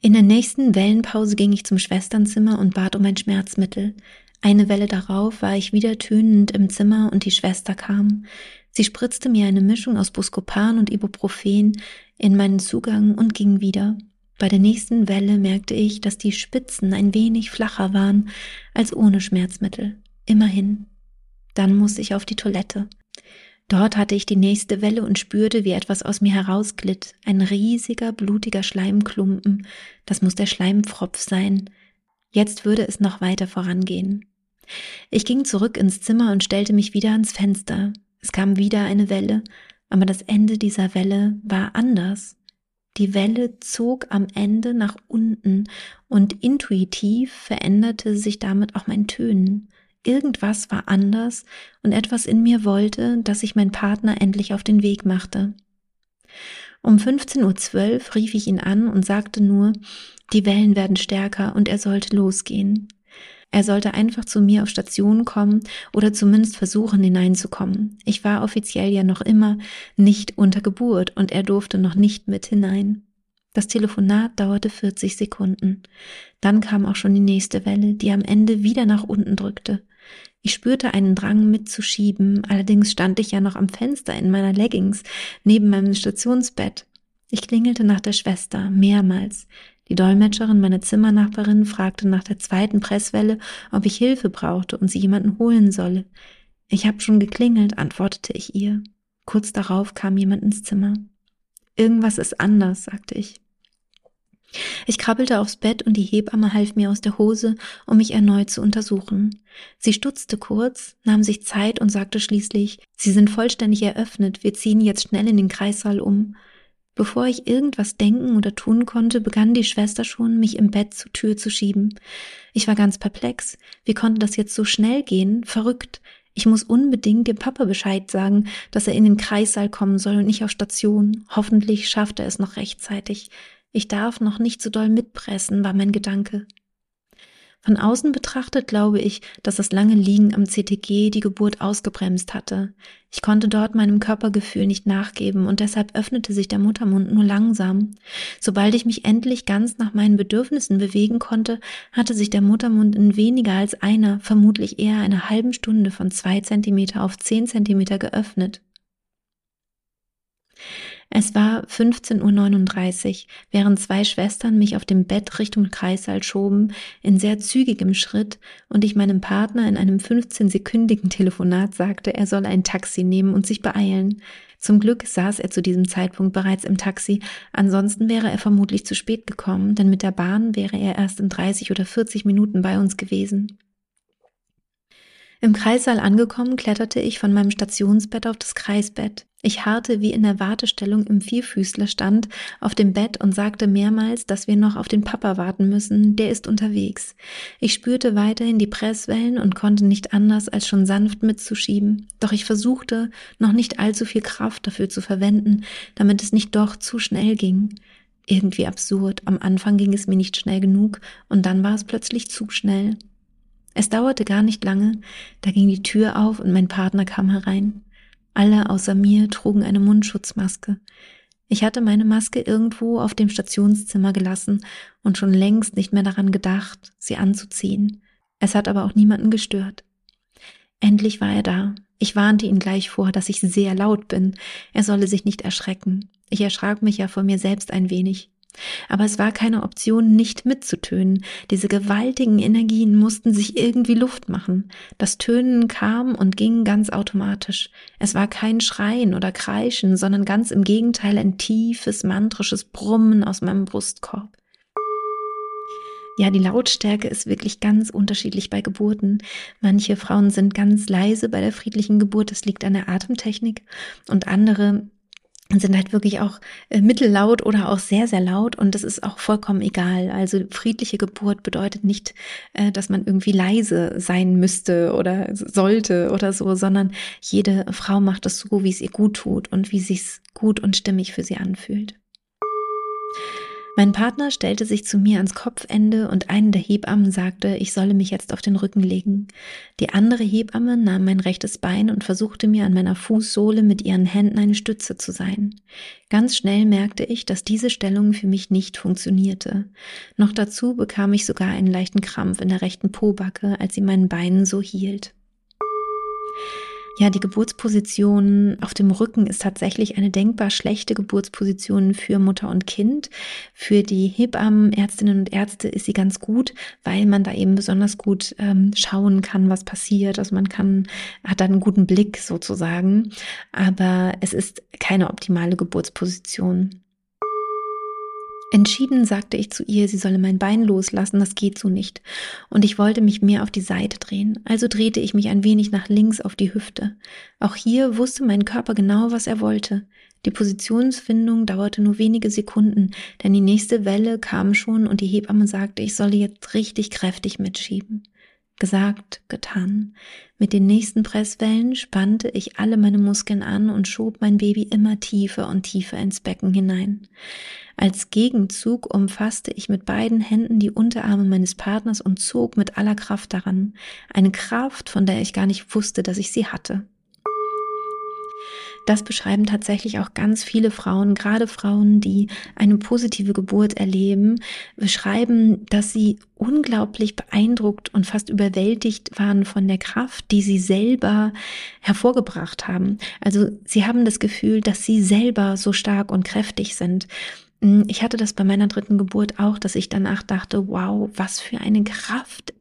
Speaker 1: In der nächsten Wellenpause ging ich zum Schwesternzimmer und bat um ein Schmerzmittel. Eine Welle darauf war ich wieder tönend im Zimmer und die Schwester kam. Sie spritzte mir eine Mischung aus Buscopan und Ibuprofen in meinen Zugang und ging wieder. Bei der nächsten Welle merkte ich, dass die Spitzen ein wenig flacher waren als ohne Schmerzmittel. Immerhin. Dann musste ich auf die Toilette. Dort hatte ich die nächste Welle und spürte, wie etwas aus mir herausglitt. Ein riesiger, blutiger Schleimklumpen. Das muss der Schleimpfropf sein. Jetzt würde es noch weiter vorangehen. Ich ging zurück ins Zimmer und stellte mich wieder ans Fenster. Es kam wieder eine Welle, aber das Ende dieser Welle war anders. Die Welle zog am Ende nach unten und intuitiv veränderte sich damit auch mein Tönen. Irgendwas war anders und etwas in mir wollte, dass sich mein Partner endlich auf den Weg machte. Um 15.12 Uhr rief ich ihn an und sagte nur, die Wellen werden stärker und er sollte losgehen. Er sollte einfach zu mir auf Station kommen oder zumindest versuchen hineinzukommen. Ich war offiziell ja noch immer nicht unter Geburt und er durfte noch nicht mit hinein. Das Telefonat dauerte 40 Sekunden. Dann kam auch schon die nächste Welle, die am Ende wieder nach unten drückte. Ich spürte einen Drang mitzuschieben, allerdings stand ich ja noch am Fenster in meiner Leggings neben meinem Stationsbett. Ich klingelte nach der Schwester mehrmals. Die Dolmetscherin, meine Zimmernachbarin, fragte nach der zweiten Presswelle, ob ich Hilfe brauchte und sie jemanden holen solle. Ich habe schon geklingelt, antwortete ich ihr. Kurz darauf kam jemand ins Zimmer. Irgendwas ist anders, sagte ich. Ich krabbelte aufs Bett und die Hebamme half mir aus der Hose, um mich erneut zu untersuchen. Sie stutzte kurz, nahm sich Zeit und sagte schließlich, Sie sind vollständig eröffnet, wir ziehen jetzt schnell in den Kreissaal um. Bevor ich irgendwas denken oder tun konnte, begann die Schwester schon, mich im Bett zur Tür zu schieben. Ich war ganz perplex. Wie konnte das jetzt so schnell gehen? Verrückt. Ich muss unbedingt dem Papa Bescheid sagen, dass er in den Kreissaal kommen soll und nicht auf Station. Hoffentlich schafft er es noch rechtzeitig. Ich darf noch nicht so doll mitpressen, war mein Gedanke. Von außen betrachtet glaube ich, dass das lange Liegen am CTG die Geburt ausgebremst hatte. Ich konnte dort meinem Körpergefühl nicht nachgeben und deshalb öffnete sich der Muttermund nur langsam. Sobald ich mich endlich ganz nach meinen Bedürfnissen bewegen konnte, hatte sich der Muttermund in weniger als einer, vermutlich eher einer halben Stunde von zwei Zentimeter auf zehn Zentimeter geöffnet. Es war 15.39 Uhr, während zwei Schwestern mich auf dem Bett Richtung Kreissaal schoben, in sehr zügigem Schritt, und ich meinem Partner in einem 15-sekündigen Telefonat sagte, er solle ein Taxi nehmen und sich beeilen. Zum Glück saß er zu diesem Zeitpunkt bereits im Taxi, ansonsten wäre er vermutlich zu spät gekommen, denn mit der Bahn wäre er erst in 30 oder 40 Minuten bei uns gewesen. Im Kreissaal angekommen, kletterte ich von meinem Stationsbett auf das Kreisbett. Ich harrte wie in der Wartestellung im Vierfüßlerstand auf dem Bett und sagte mehrmals, dass wir noch auf den Papa warten müssen, der ist unterwegs. Ich spürte weiterhin die Presswellen und konnte nicht anders, als schon sanft mitzuschieben. Doch ich versuchte, noch nicht allzu viel Kraft dafür zu verwenden, damit es nicht doch zu schnell ging. Irgendwie absurd. Am Anfang ging es mir nicht schnell genug und dann war es plötzlich zu schnell. Es dauerte gar nicht lange, da ging die Tür auf und mein Partner kam herein. Alle außer mir trugen eine Mundschutzmaske. Ich hatte meine Maske irgendwo auf dem Stationszimmer gelassen und schon längst nicht mehr daran gedacht, sie anzuziehen. Es hat aber auch niemanden gestört. Endlich war er da. Ich warnte ihn gleich vor, dass ich sehr laut bin. Er solle sich nicht erschrecken. Ich erschrak mich ja vor mir selbst ein wenig. Aber es war keine Option, nicht mitzutönen. Diese gewaltigen Energien mussten sich irgendwie Luft machen. Das Tönen kam und ging ganz automatisch. Es war kein Schreien oder Kreischen, sondern ganz im Gegenteil ein tiefes, mantrisches Brummen aus meinem Brustkorb. Ja, die Lautstärke ist wirklich ganz unterschiedlich bei Geburten. Manche Frauen sind ganz leise bei der friedlichen Geburt, das liegt an der Atemtechnik, und andere sind halt wirklich auch äh, mittellaut oder auch sehr, sehr laut und das ist auch vollkommen egal. Also friedliche Geburt bedeutet nicht, äh, dass man irgendwie leise sein müsste oder sollte oder so, sondern jede Frau macht es so, wie es ihr gut tut und wie es sich gut und stimmig für sie anfühlt. Mein Partner stellte sich zu mir ans Kopfende und eine der Hebammen sagte, ich solle mich jetzt auf den Rücken legen. Die andere Hebamme nahm mein rechtes Bein und versuchte mir an meiner Fußsohle mit ihren Händen eine Stütze zu sein. Ganz schnell merkte ich, dass diese Stellung für mich nicht funktionierte. Noch dazu bekam ich sogar einen leichten Krampf in der rechten Pobacke, als sie meinen Beinen so hielt. Ja, die Geburtsposition auf dem Rücken ist tatsächlich eine denkbar schlechte Geburtsposition für Mutter und Kind. Für die Hebammen, Ärztinnen und Ärzte ist sie ganz gut, weil man da eben besonders gut ähm, schauen kann, was passiert. Also man kann, hat da einen guten Blick sozusagen. Aber es ist keine optimale Geburtsposition. Entschieden sagte ich zu ihr, sie solle mein Bein loslassen, das geht so nicht. Und ich wollte mich mehr auf die Seite drehen, also drehte ich mich ein wenig nach links auf die Hüfte. Auch hier wusste mein Körper genau, was er wollte. Die Positionsfindung dauerte nur wenige Sekunden, denn die nächste Welle kam schon und die Hebamme sagte, ich solle jetzt richtig kräftig mitschieben. Gesagt, getan. Mit den nächsten Presswellen spannte ich alle meine Muskeln an und schob mein Baby immer tiefer und tiefer ins Becken hinein. Als Gegenzug umfasste ich mit beiden Händen die Unterarme meines Partners und zog mit aller Kraft daran. Eine Kraft, von der ich gar nicht wusste, dass ich sie hatte. Das beschreiben tatsächlich auch ganz viele Frauen, gerade Frauen, die eine positive Geburt erleben, beschreiben, dass sie unglaublich beeindruckt und fast überwältigt waren von der Kraft, die sie selber hervorgebracht haben. Also sie haben das Gefühl, dass sie selber so stark und kräftig sind. Ich hatte das bei meiner dritten Geburt auch, dass ich danach dachte, wow, was für eine Kraft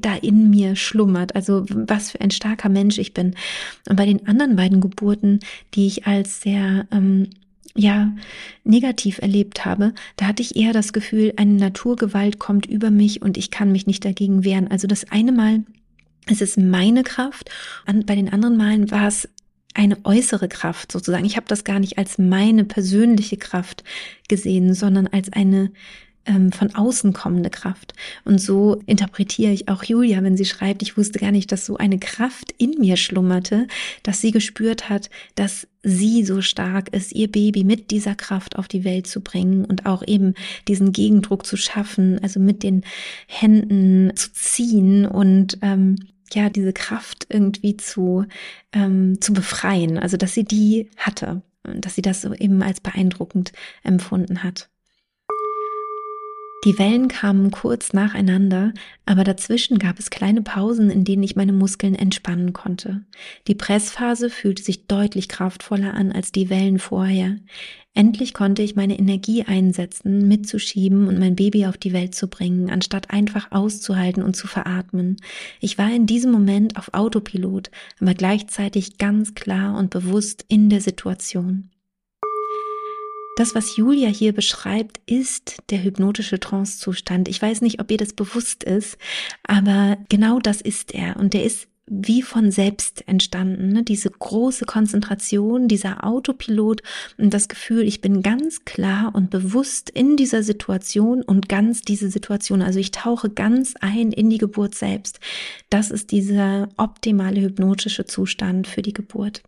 Speaker 1: da in mir schlummert, also was für ein starker Mensch ich bin. Und bei den anderen beiden Geburten, die ich als sehr ähm, ja, negativ erlebt habe, da hatte ich eher das Gefühl, eine Naturgewalt kommt über mich und ich kann mich nicht dagegen wehren. Also das eine Mal es ist meine Kraft. Und bei den anderen Malen war es eine äußere Kraft sozusagen. Ich habe das gar nicht als meine persönliche Kraft gesehen, sondern als eine von außen kommende Kraft. Und so interpretiere ich auch Julia, wenn sie schreibt, ich wusste gar nicht, dass so eine Kraft in mir schlummerte, dass sie gespürt hat, dass sie so stark ist, ihr Baby mit dieser Kraft auf die Welt zu bringen und auch eben diesen Gegendruck zu schaffen, also mit den Händen zu ziehen und ähm, ja, diese Kraft irgendwie zu, ähm, zu befreien. Also, dass sie die hatte, dass sie das so eben als beeindruckend empfunden hat. Die Wellen kamen kurz nacheinander, aber dazwischen gab es kleine Pausen, in denen ich meine Muskeln entspannen konnte. Die Pressphase fühlte sich deutlich kraftvoller an als die Wellen vorher. Endlich konnte ich meine Energie einsetzen, mitzuschieben und mein Baby auf die Welt zu bringen, anstatt einfach auszuhalten und zu veratmen. Ich war in diesem Moment auf Autopilot, aber gleichzeitig ganz klar und bewusst in der Situation. Das, was Julia hier beschreibt, ist der hypnotische Trancezustand. Ich weiß nicht, ob ihr das bewusst ist, aber genau das ist er. Und der ist wie von selbst entstanden. Ne? Diese große Konzentration, dieser Autopilot und das Gefühl, ich bin ganz klar und bewusst in dieser Situation und ganz diese Situation. Also ich tauche ganz ein in die Geburt selbst. Das ist dieser optimale hypnotische Zustand für die Geburt.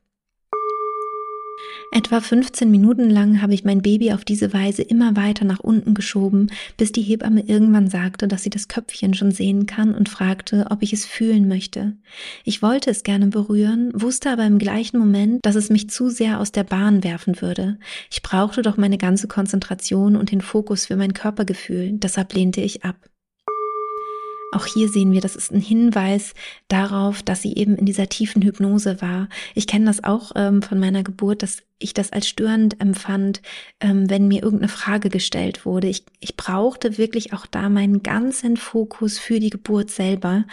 Speaker 1: Etwa 15 Minuten lang habe ich mein Baby auf diese Weise immer weiter nach unten geschoben, bis die Hebamme irgendwann sagte, dass sie das Köpfchen schon sehen kann und fragte, ob ich es fühlen möchte. Ich wollte es gerne berühren, wusste aber im gleichen Moment, dass es mich zu sehr aus der Bahn werfen würde. Ich brauchte doch meine ganze Konzentration und den Fokus für mein Körpergefühl, deshalb lehnte ich ab. Auch hier sehen wir, das ist ein Hinweis darauf, dass sie eben in dieser tiefen Hypnose war. Ich kenne das auch ähm, von meiner Geburt, dass ich das als störend empfand, ähm, wenn mir irgendeine Frage gestellt wurde. Ich, ich brauchte wirklich auch da meinen ganzen Fokus für die Geburt selber.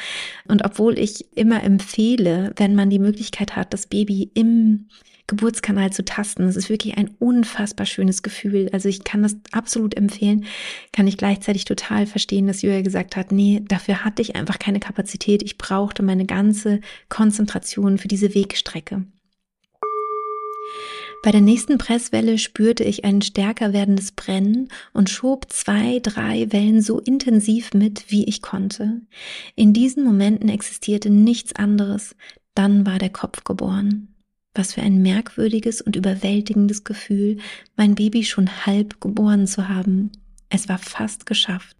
Speaker 1: Und obwohl ich immer empfehle, wenn man die Möglichkeit hat, das Baby im Geburtskanal zu tasten. Es ist wirklich ein unfassbar schönes Gefühl. Also ich kann das absolut empfehlen, kann ich gleichzeitig total verstehen, dass Julia gesagt hat, nee, dafür hatte ich einfach keine Kapazität. Ich brauchte meine ganze Konzentration für diese Wegstrecke. Bei der nächsten Presswelle spürte ich ein stärker werdendes Brennen und schob zwei, drei Wellen so intensiv mit, wie ich konnte. In diesen Momenten existierte nichts anderes, dann war der Kopf geboren. Was für ein merkwürdiges und überwältigendes Gefühl, mein Baby schon halb geboren zu haben. Es war fast geschafft.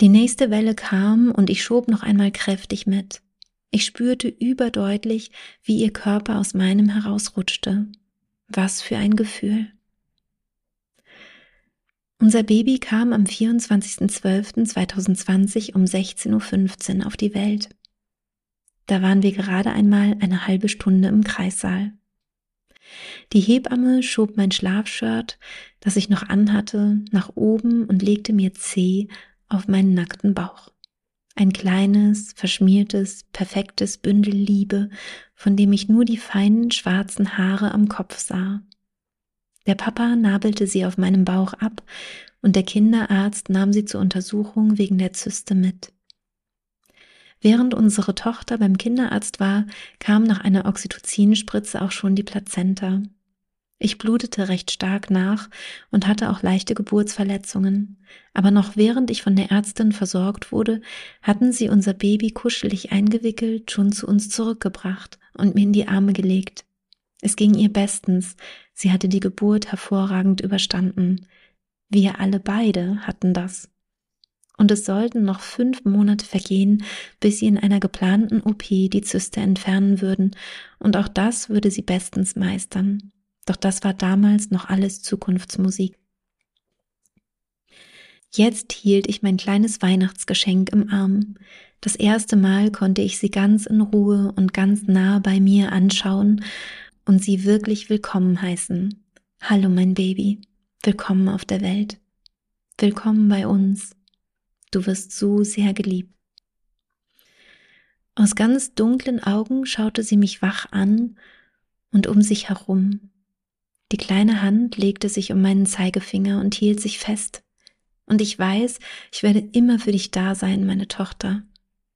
Speaker 1: Die nächste Welle kam und ich schob noch einmal kräftig mit. Ich spürte überdeutlich, wie ihr Körper aus meinem herausrutschte. Was für ein Gefühl. Unser Baby kam am 24.12.2020 um 16.15 Uhr auf die Welt. Da waren wir gerade einmal eine halbe Stunde im Kreissaal. Die Hebamme schob mein Schlafshirt, das ich noch anhatte, nach oben und legte mir zäh auf meinen nackten Bauch. Ein kleines, verschmiertes, perfektes Bündel Liebe, von dem ich nur die feinen schwarzen Haare am Kopf sah. Der Papa nabelte sie auf meinem Bauch ab und der Kinderarzt nahm sie zur Untersuchung wegen der Zyste mit. Während unsere Tochter beim Kinderarzt war, kam nach einer Oxytocinspritze auch schon die Plazenta. Ich blutete recht stark nach und hatte auch leichte Geburtsverletzungen. Aber noch während ich von der Ärztin versorgt wurde, hatten sie unser Baby kuschelig eingewickelt, schon zu uns zurückgebracht und mir in die Arme gelegt. Es ging ihr bestens. Sie hatte die Geburt hervorragend überstanden. Wir alle beide hatten das. Und es sollten noch fünf Monate vergehen, bis sie in einer geplanten OP die Zyste entfernen würden, und auch das würde sie bestens meistern. Doch das war damals noch alles Zukunftsmusik. Jetzt hielt ich mein kleines Weihnachtsgeschenk im Arm. Das erste Mal konnte ich sie ganz in Ruhe und ganz nah bei mir anschauen und sie wirklich willkommen heißen. Hallo mein Baby, willkommen auf der Welt. Willkommen bei uns. Du wirst so sehr geliebt. Aus ganz dunklen Augen schaute sie mich wach an und um sich herum. Die kleine Hand legte sich um meinen Zeigefinger und hielt sich fest. Und ich weiß, ich werde immer für dich da sein, meine Tochter.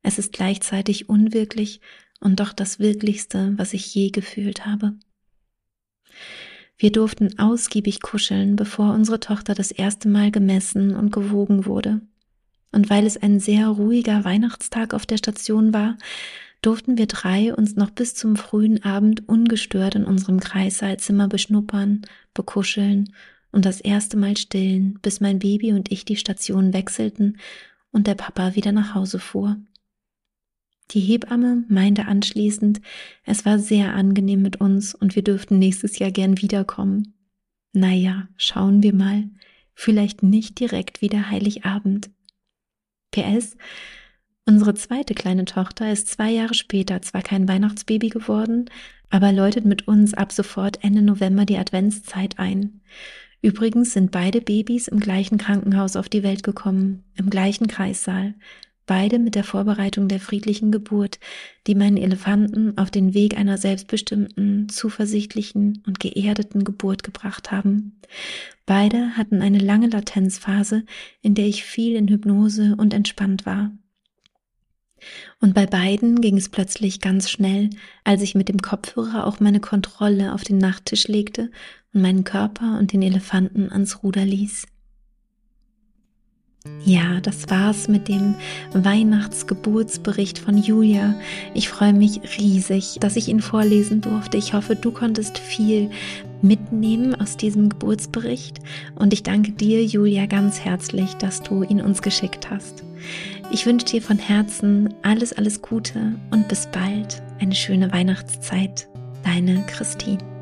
Speaker 1: Es ist gleichzeitig unwirklich und doch das Wirklichste, was ich je gefühlt habe. Wir durften ausgiebig kuscheln, bevor unsere Tochter das erste Mal gemessen und gewogen wurde. Und weil es ein sehr ruhiger Weihnachtstag auf der Station war, durften wir drei uns noch bis zum frühen Abend ungestört in unserem Kreissaalzimmer beschnuppern, bekuscheln und das erste Mal stillen, bis mein Baby und ich die Station wechselten und der Papa wieder nach Hause fuhr. Die Hebamme meinte anschließend, es war sehr angenehm mit uns und wir dürften nächstes Jahr gern wiederkommen. Naja, schauen wir mal. Vielleicht nicht direkt wieder Heiligabend. PS, Unsere zweite kleine Tochter ist zwei Jahre später zwar kein Weihnachtsbaby geworden, aber läutet mit uns ab sofort Ende November die Adventszeit ein. Übrigens sind beide Babys im gleichen Krankenhaus auf die Welt gekommen, im gleichen Kreissaal, beide mit der Vorbereitung der friedlichen Geburt, die meinen Elefanten auf den Weg einer selbstbestimmten, zuversichtlichen und geerdeten Geburt gebracht haben. Beide hatten eine lange Latenzphase, in der ich viel in Hypnose und entspannt war. Und bei beiden ging es plötzlich ganz schnell, als ich mit dem Kopfhörer auch meine Kontrolle auf den Nachttisch legte und meinen Körper und den Elefanten ans Ruder ließ. Ja, das war's mit dem Weihnachtsgeburtsbericht von Julia. Ich freue mich riesig, dass ich ihn vorlesen durfte. Ich hoffe, du konntest viel mitnehmen aus diesem Geburtsbericht und ich danke dir, Julia, ganz herzlich, dass du ihn uns geschickt hast. Ich wünsche dir von Herzen alles, alles Gute und bis bald. Eine schöne Weihnachtszeit. Deine Christine.